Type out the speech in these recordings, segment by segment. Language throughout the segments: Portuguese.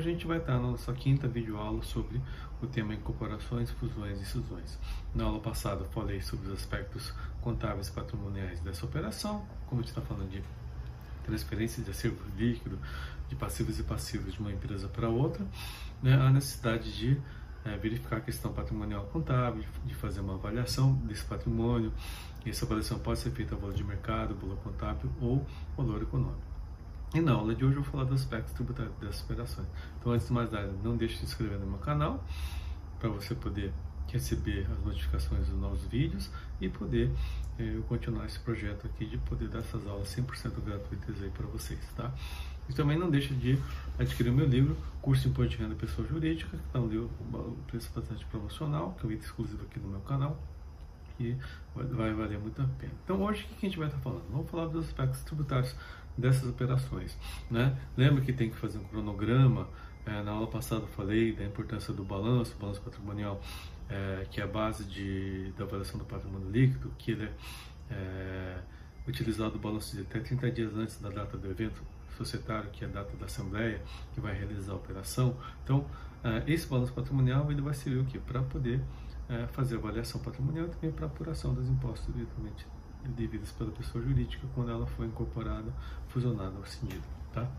hoje a gente vai estar na nossa quinta videoaula sobre o tema incorporações, fusões e cisões. Na aula passada falei sobre os aspectos contábeis patrimoniais dessa operação, como a gente está falando de transferência de acervo líquido, de passivos e passivos de uma empresa para outra, né, a necessidade de é, verificar a questão patrimonial contábil, de fazer uma avaliação desse patrimônio. Essa avaliação pode ser feita a valor de mercado, valor contábil ou valor econômico. E na aula de hoje eu vou falar dos aspectos tributários dessas operações. Então, antes de mais nada, não deixe de se inscrever no meu canal para você poder receber as notificações dos novos vídeos e poder eh, continuar esse projeto aqui de poder dar essas aulas 100% gratuitas aí para vocês, tá? E também não deixe de adquirir o meu livro, Curso Imposto de Renda Pessoa Jurídica, que está um livro, preço bastante promocional, que é um item exclusivo aqui no meu canal, e vai valer muito a pena. Então hoje o que a gente vai estar falando? Vamos falar dos aspectos tributários dessas operações. Né? Lembra que tem que fazer um cronograma. É, na aula passada eu falei da importância do balanço, balanço patrimonial, é, que é a base de, da avaliação do patrimônio líquido, que ele é, é utilizado o balanço de até 30 dias antes da data do evento societário, que é a data da assembleia, que vai realizar a operação. Então, é, esse balanço patrimonial ele vai servir o quê? Para poder é, fazer avaliação patrimonial e também para apuração dos impostos eventualmente devidas pela pessoa jurídica quando ela foi incorporada, fusionada ou cindida, tá?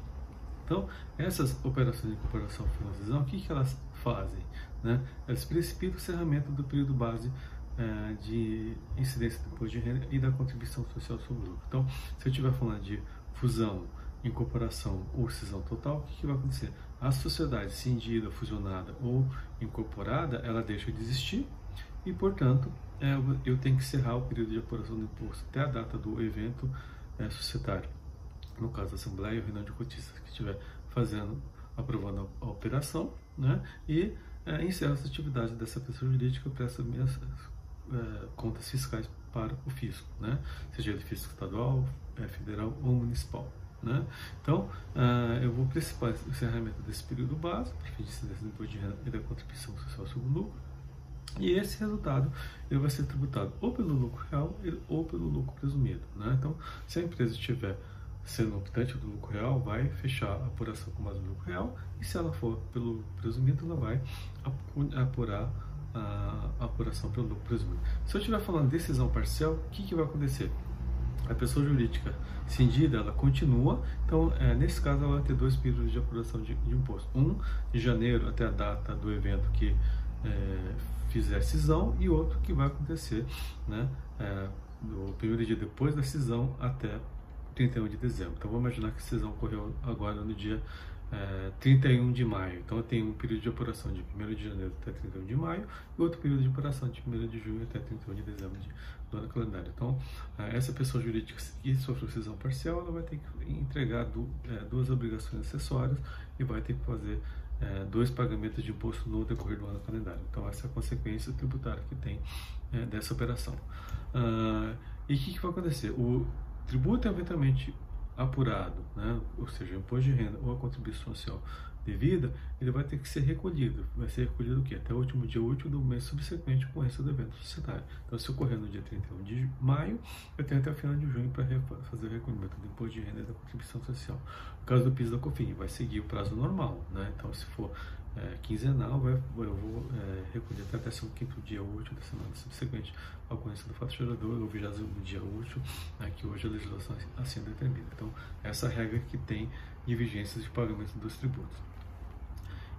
Então, essas operações de incorporação finalização, o que, que elas fazem? Né? Elas precipitam o encerramento do período base é, de incidência do imposto de renda e da contribuição social sobre o lucro. Então, se eu estiver falando de fusão, incorporação ou cisão total, o que, que vai acontecer? A sociedade cindida, fusionada ou incorporada, ela deixa de existir e, portanto, é, eu tenho que encerrar o período de apuração do imposto até a data do evento é, societário. No caso da Assembleia ou reunião de cotistas que estiver fazendo, aprovando a, a operação, né? e é, encerra as atividades dessa pessoa jurídica para essas minhas é, contas fiscais para o fisco, né? seja ele fisco estadual, é, federal ou municipal. Né? Então, uh, eu vou principar o encerramento desse período básico, para fim de imposto de renda e da contribuição social sobre o lucro, e esse resultado ele vai ser tributado ou pelo lucro real ou pelo lucro presumido. Né? Então, se a empresa estiver sendo optante do lucro real, vai fechar a apuração com base no lucro real, e se ela for pelo presumido, ela vai apurar a apuração pelo lucro presumido. Se eu estiver falando de decisão parcial, o que, que vai acontecer? A pessoa jurídica cindida, ela continua, então é, nesse caso ela vai ter dois períodos de apuração de, de imposto. Um de janeiro até a data do evento que é, fizer cisão e outro que vai acontecer né, é, no período de depois da cisão até 31 de dezembro. Então vamos imaginar que a cisão ocorreu agora no dia é, 31 de maio. Então eu tenho um período de apuração de 1 de janeiro até 31 de maio e outro período de apuração de 1 de junho até 31 de dezembro de, do ano calendário. Então é, essa pessoa jurídica que sofreu cisão parcial, ela vai ter que entregar do, é, duas obrigações acessórias e vai ter que fazer é, dois pagamentos de imposto no decorrer do ano calendário. Então, essa é a consequência tributária que tem é, dessa operação. Ah, e o que, que, vai acontecer? O tributo é eventualmente apurado, né? ou seja, o imposto de renda ou a contribuição social devida, ele vai ter que ser recolhido. Vai ser recolhido o quê? Até o último dia útil do mês subsequente com esse do evento societário. Então, se ocorrer no dia 31 de maio, eu tenho até o final de junho para fazer o recolhimento do imposto de renda da contribuição social. No caso do PIS da COFIN, vai seguir o prazo normal, né? Então, se for é, quinzenal, vai, eu vou é, recolher até o quinto dia útil da semana subsequente ao ocorrência do fato gerador, ou vigésimo dia útil, né, que hoje a legislação assim determina. Então, essa regra que tem de vigências de pagamento dos tributos.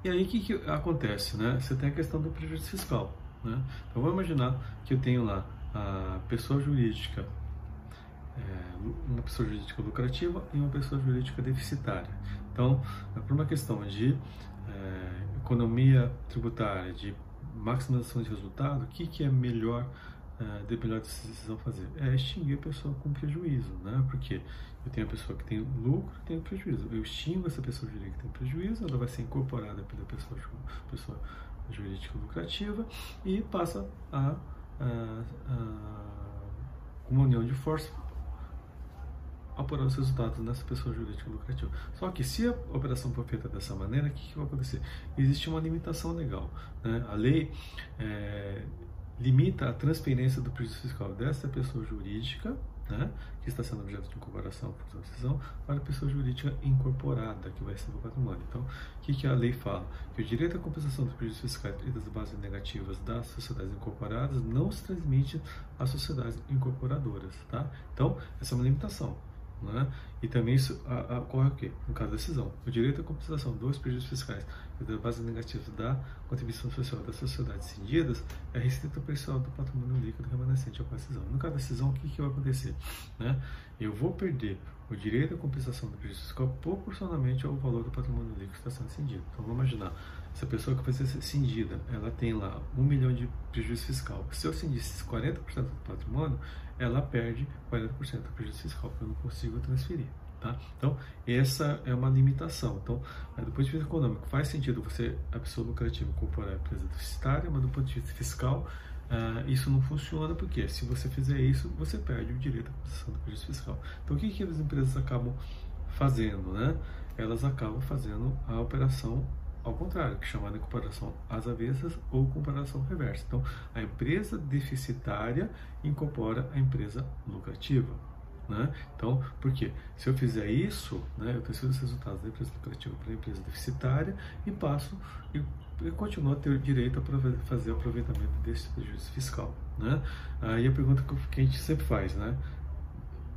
E aí o que, que acontece? Né? Você tem a questão do prejuízo fiscal. Né? Então vamos imaginar que eu tenho lá a pessoa jurídica, é, uma pessoa jurídica lucrativa e uma pessoa jurídica deficitária. Então, é por uma questão de é, economia tributária, de maximização de resultado, o que, que é melhor é, de melhor decisão fazer? É extinguir a pessoa com prejuízo, né? Porque eu tenho a pessoa que tem lucro e tenho prejuízo. Eu extingo essa pessoa jurídica que tem prejuízo, ela vai ser incorporada pela pessoa, pessoa jurídica lucrativa e passa a, a, a uma união de força apurar os resultados nessa pessoa jurídica lucrativa. Só que se a operação for feita dessa maneira, o que, que vai acontecer? Existe uma limitação legal. Né? A lei é, limita a transferência do prejuízo fiscal dessa pessoa jurídica né, que está sendo objeto de incorporação por decisão para a pessoa jurídica incorporada, que vai receber o patrimônio. Então, o que, que a lei fala? Que o direito à compensação dos prejuízos fiscais e das bases negativas das sociedades incorporadas não se transmite às sociedades incorporadoras. Tá? Então, essa é uma limitação. Né? E também isso ocorre o quê? No caso da decisão, o direito à compensação dos prejuízos fiscais e das bases negativas da contribuição social das sociedades cindidas é restrito ao percentual do patrimônio líquido remanescente ao decisão. No caso da decisão, o que, que vai acontecer? Né? Eu vou perder o direito à compensação do prejuízo fiscal proporcionalmente ao valor do patrimônio líquido que está sendo cindido. Então vamos imaginar, essa pessoa que vai ser cindida, ela tem lá um milhão de prejuízo fiscal. Se eu cindisse 40% do patrimônio, ela perde 40% do prejuízo fiscal, porque eu não consigo transferir. Tá? Então, essa é uma limitação. Então, do ponto de vista econômico, faz sentido você, a pessoa lucrativa, incorporar a empresa deficitária, mas do ponto de vista fiscal, uh, isso não funciona, porque se você fizer isso, você perde o direito à compensação do prejuízo fiscal. Então, o que, que as empresas acabam fazendo? Né? Elas acabam fazendo a operação ao contrário, que chamada de comparação às avessas ou comparação reversa. Então, a empresa deficitária incorpora a empresa lucrativa. Né? Então, por quê? Se eu fizer isso, né, eu transfiro os resultados da empresa lucrativa para a empresa deficitária e passo e, e continuo a ter direito a fazer aproveitamento desse prejuízo fiscal. Né? Aí a pergunta que a gente sempre faz, né?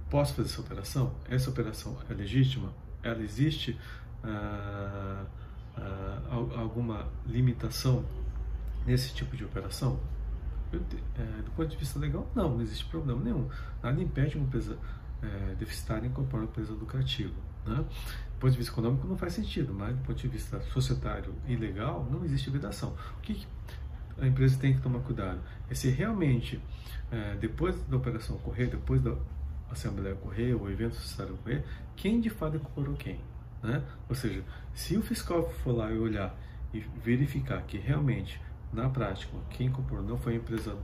Posso fazer essa operação? Essa operação é legítima? Ela existe? Ah, uh, alguma limitação nesse tipo de operação? Eu, é, do ponto de vista legal, não, não existe problema nenhum. Nada impede uma empresa é, deficitária incorporar uma empresa lucrativa. Né? Do ponto de vista econômico, não faz sentido, mas do ponto de vista societário e legal, não existe vedação. O que, a empresa tem que tomar cuidado? É se realmente, é, depois da operação ocorrer, depois da assembleia ocorrer, ou evento societário ocorrer, quem de fato incorporou quem? Né? Ou seja, se o fiscal for lá e olhar e verificar que realmente, na prática, quem comprou não foi a empresa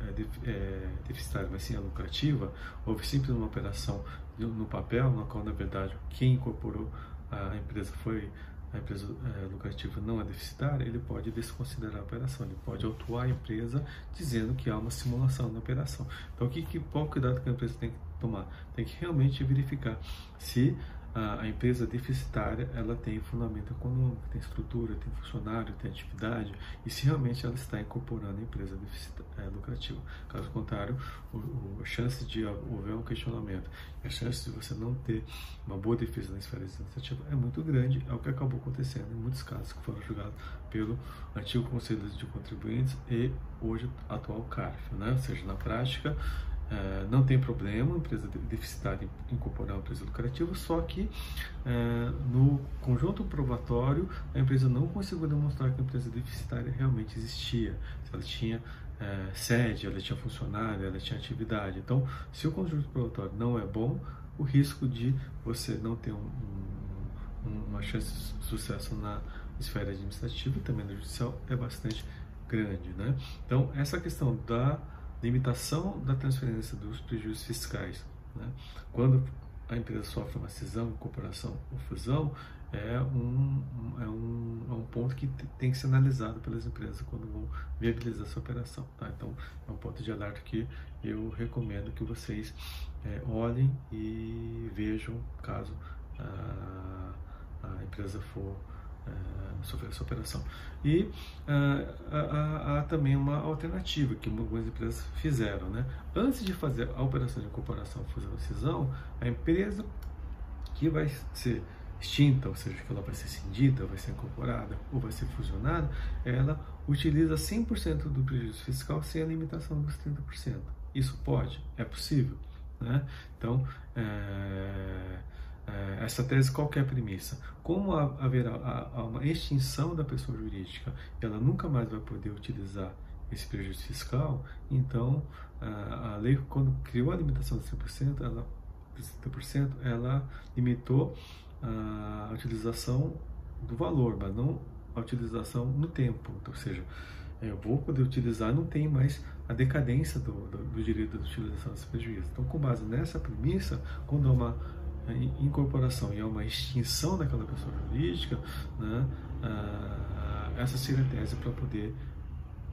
é, é, deficitária, mas sim a lucrativa, houve simples uma operação no papel, na qual, na verdade, quem incorporou a empresa foi a empresa é, lucrativa não é deficitária, ele pode desconsiderar a operação, ele pode autuar a empresa dizendo que há uma simulação na operação. Então, que, que, qual cuidado que a empresa tem que tomar? Tem que realmente verificar se a, empresa deficitária ela tem fundamento econômico, tem estrutura, tem funcionário, tem atividade e se realmente ela está incorporando a empresa é, lucrativa. Caso contrário, o, o, a chance de haver um questionamento, a chance de você não ter uma boa defesa na esfera administrativa é muito grande, é o que acabou acontecendo em muitos casos que foram julgados pelo antigo Conselho de Contribuintes e hoje atual CARF, né? ou seja, na prática é, não tem problema empresa deficitária incorporar uma empresa lucrativa, só que é, no conjunto probatório a empresa não conseguiu demonstrar que a empresa deficitária realmente existia, se ela tinha é, sede, ela tinha funcionário, ela tinha atividade. Então, se o conjunto probatório não é bom, o risco de você não ter um, um, uma chance de sucesso na esfera administrativa e também na judicial é bastante grande. Né? Então, essa questão da limitação da transferência dos prejuízos fiscais. Né? Quando a empresa sofre uma cisão, incorporação ou fusão, é um, é um, é um ponto que tem que ser analisado pelas empresas quando vão viabilizar essa operação. Tá? Então, é um ponto de alerta que eu recomendo que vocês é, olhem e vejam caso a, a empresa for sofrer essa operação. E uh, há, também uma alternativa que algumas empresas fizeram. Né? Antes de fazer a operação de incorporação, fusão ou cisão, a empresa que vai ser extinta, ou seja, que ela vai ser cindida, vai ser incorporada ou vai ser fusionada, ela utiliza 100% do prejuízo fiscal sem a limitação dos 30%. Isso pode? É possível? Né? Então, é, essa tese qual é premissa? Como haverá uma extinção da pessoa jurídica, ela nunca mais vai poder utilizar esse prejuízo fiscal, então a lei, quando criou a limitação de 100%, ela, 30%, ela limitou a utilização do valor, mas não a utilização no tempo. Então, ou seja, eu vou poder utilizar, não tem mais a decadência do, do, do direito de utilização desse prejuízo. Então, com base nessa premissa, quando há uma incorporação e é uma extinção daquela pessoa jurídica, né, ah, essa seria a tese para poder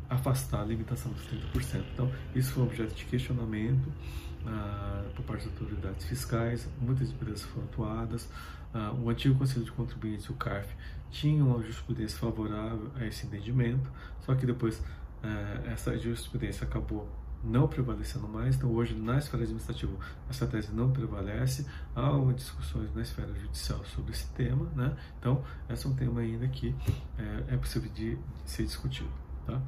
afastar a limitação dos 30%. Então, isso foi objeto de questionamento ah, por parte das autoridades fiscais, muitas empresas foram atuadas. Ah, o antigo Conselho de Contribuintes, o CARF, tinha uma jurisprudência favorável a esse entendimento, só que depois ah, essa jurisprudência acabou não prevalecendo mais, então hoje na esfera administrativa essa tese não prevalece, há discussões na esfera judicial sobre esse tema, né? então esse é um tema ainda que é, é possível de, ser discutido. Tá?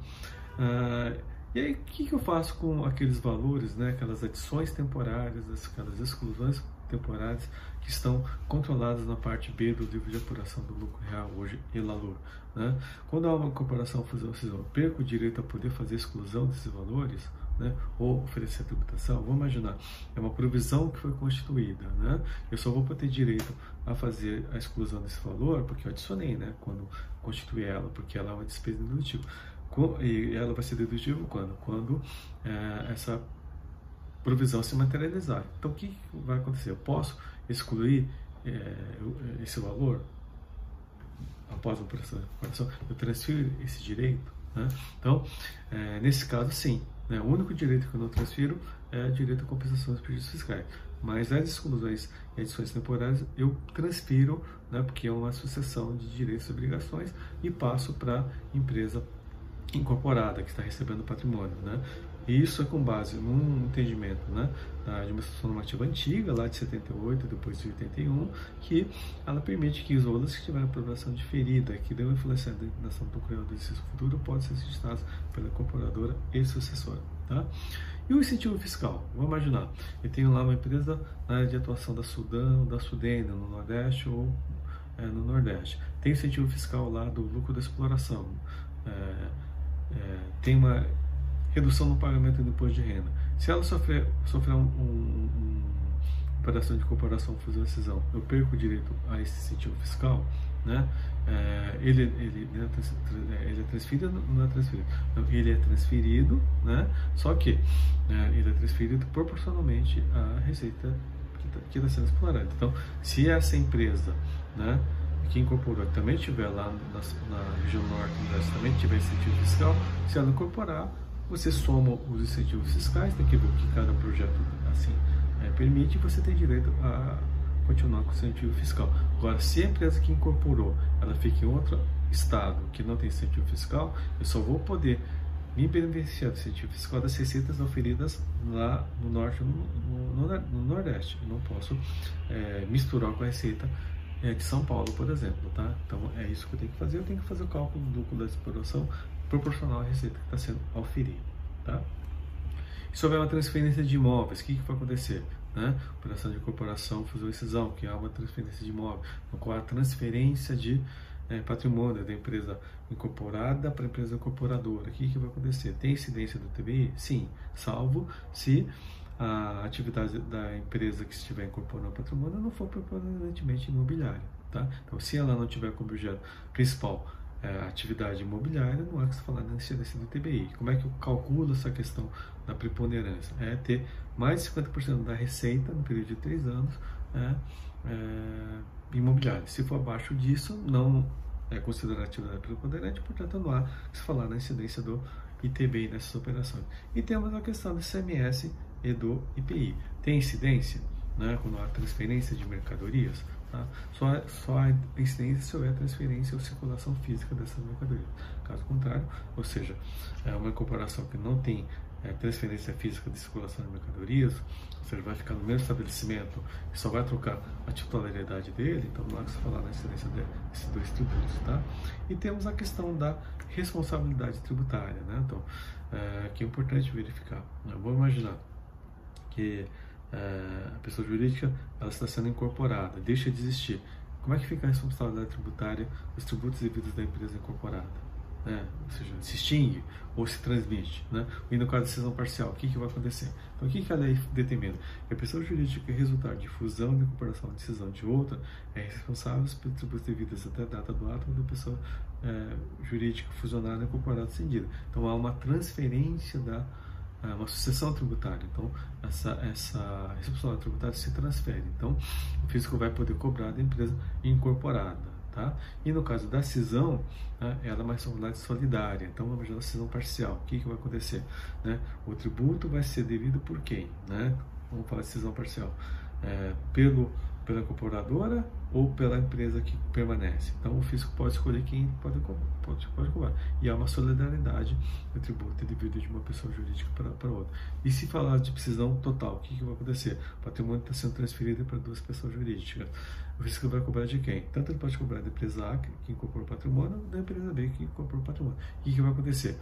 Ah, e aí, o que, que, eu faço com aqueles valores, né, aquelas adições temporárias, aquelas exclusões temporárias que estão controladas na parte B do livro de apuração do lucro real, hoje ELALUR. Né? Quando há uma incorporação, fusão, eu perco o direito a poder fazer exclusão desses valores, né, ou oferecer tributação, vamos imaginar, é uma provisão que foi constituída, né, eu só vou ter direito a fazer a exclusão desse valor porque eu adicionei, né, quando constitui ela, porque ela é uma despesa dedutível. E ela vai ser dedutível quando? Quando é, essa provisão se materializar. Então, o que vai acontecer? Eu posso excluir é, esse valor após a operação de comparação? Eu transfiro esse direito? Né? Então, é, nesse caso, sim. Né? O único direito que eu não transfiro é o direito à compensação dos prejuízos fiscais. Mas as exclusões e adições temporárias eu transfiro, né, porque é uma sucessão de direitos e obrigações, e passo para a empresa incorporada que está recebendo patrimônio. Né? E isso é com base num entendimento né, da administração normativa antiga, lá de 78, depois de 81, que ela permite que os valores que tiverem aprovação diferida, que deu influência na designação do criador do exercício futuro, podem ser registrados pela incorporadora e sucessora. Tá? E o incentivo fiscal? Vamos imaginar, eu tenho lá uma empresa na área de atuação da Sudão, da Sudene, no Nordeste ou é, no Nordeste. Tem incentivo fiscal lá do lucro da exploração. É, é, tem uma redução no pagamento do imposto de renda. Se ela sofrer, sofrer um, um, um operação de e cisão, eu perco o direito a esse incentivo fiscal, né? É, ele, ele, é, ele é transferido não é transferido? Ele é transferido, né? Só que é, ele é transferido proporcionalmente à receita que está tá sendo explorada. Então, se essa empresa, né? que incorporou também estiver lá na, na região norte, também tiver incentivo fiscal, se ela incorporar, você soma os incentivos fiscais, tem que ver o que cada projeto assim é, permite, e você tem direito a continuar com o incentivo fiscal. Agora, se a empresa que incorporou, ela fica em outro estado que não tem incentivo fiscal, eu só vou poder me beneficiar do incentivo fiscal das receitas oferidas lá no norte no, no, no, nordeste. Eu não posso é, misturar com a receita é, de São Paulo, por exemplo, tá? Então é isso que eu tenho que fazer. Eu tenho que fazer o cálculo do lucro da exploração proporcional à receita que está sendo oferida. Tá? Se houver uma transferência de imóveis, o que, que vai acontecer? Né? Operação de incorporação, fusão e cisão, que é uma transferência de imóvel, no qual a transferência de é, patrimônio da empresa incorporada para a empresa incorporadora. O que, que vai acontecer? Tem incidência do TBI? Sim, salvo se a atividade da empresa que estiver incorporando patrimônio não for preponderantemente imobiliária. Tá? Então, se ela não tiver como objeto principal atividade imobiliária, não há que se falar na incidência do TBI. Como é que eu calculo essa questão da preponderância? É ter mais de 50% da receita no período de 3 anos é, é, imobiliária. Se for abaixo disso, não é considerada atividade preponderante, portanto não há que se falar na incidência do ITBI nessas operações. E temos a questão do CMS e do IPI. Tem incidência né, quando há transferência de mercadorias? Tá? Só, só a incidência se houver transferência ou circulação física dessas mercadorias. Caso contrário, ou seja, é uma incorporação que não tem é, transferência física de circulação de mercadorias, ou seja, vai ficar no mesmo estabelecimento e só vai trocar a titularidade dele, então não há que se falar na incidência desses dois tributos. Tá? E temos a questão da responsabilidade tributária. Né? Então, é, que é importante verificar. Eu vou imaginar que é, a pessoa jurídica ela está sendo incorporada, deixa de existir. Como é que fica a responsabilidade tributária dos tributos devidos da empresa incorporada? Né? Ou seja, se extingue ou se transmite. Né? E no caso de decisão parcial, o que, que vai acontecer? Então, o que, que a lei determina? Que a pessoa jurídica resultar de fusão de incorporação de decisão de outra é responsável pelos tributos devidos até a data do ato da pessoa é, jurídica fusionada incorporada cedida. Então, há uma transferência da uma sucessão tributária. Então, essa, essa responsabilidade tributária se transfere. Então, o físico vai poder cobrar da empresa incorporada. Tá? E no caso da cisão, né, ela é uma responsabilidade solidária. Então, vamos imaginar a cisão parcial. O que, que vai acontecer? Né? O tributo vai ser devido por quem? Né? Vamos falar de cisão parcial. É, pelo pela incorporadora ou pela empresa que permanece. Então o fisco pode escolher quem pode, pode, pode cobrar. E há uma solidariedade o tributo devido de uma pessoa jurídica para, para outra. E se falar de precisão total, o que, que vai acontecer? O patrimônio está sendo transferido para duas pessoas jurídicas. O fisco vai cobrar de quem? Tanto ele pode cobrar da empresa A, que incorporou o patrimônio, da empresa B, que incorporou o patrimônio. O que, que vai acontecer?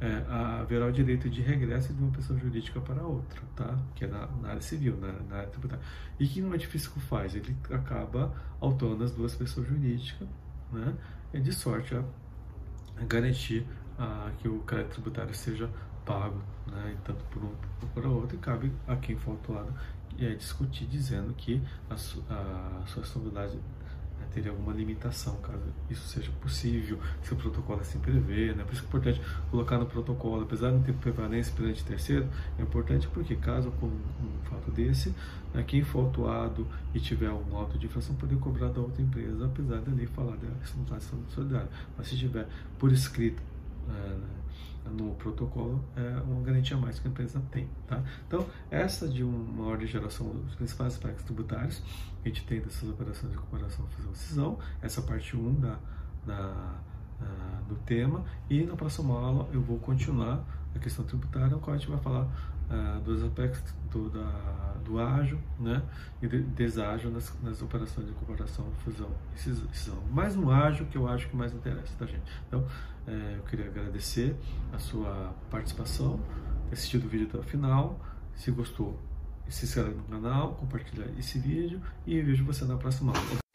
É, haverá o direito de regresso de uma pessoa jurídica para outra, tá? que é na, na área civil, na, na, área tributária. E que o fisco faz? Ele acaba autuando as duas pessoas jurídicas, né? e de sorte a garantir ah, que o crédito tributário seja pago, né, tanto por um ou por outro, e cabe a quem for autuado é, discutir dizendo que a, a sua responsabilidade teria alguma limitação, caso isso seja possível, se o protocolo assim prevê, né? Por isso é importante colocar no protocolo, apesar de não ter prevalência perante terceiro, é importante porque caso com um fato desse, né, quem for autuado e tiver um auto de infração poder cobrar da outra empresa, apesar da lei falar da responsabilidade solidária. Mas se tiver por escrito no protocolo é uma garantia a mais que a empresa tem. Tá? Então, essa de uma ordem de geração dos principais aspectos tributários, a gente tem dessas operações de comparação fusão cisão, essa parte 1 da, da, uh, do tema, e na próxima aula eu vou continuar a questão tributária, no qual a gente vai falar uh, dos aspectos do, da, do ágil né, e de, deságio nas, nas operações de comparação, fusão e cisão. Mais um ágil que eu acho que mais interessa, tá, gente? Então, é, eu queria agradecer a sua participação, ter assistido o vídeo até o final. Se gostou, se inscreve no canal, compartilha esse vídeo e vejo você na próxima aula.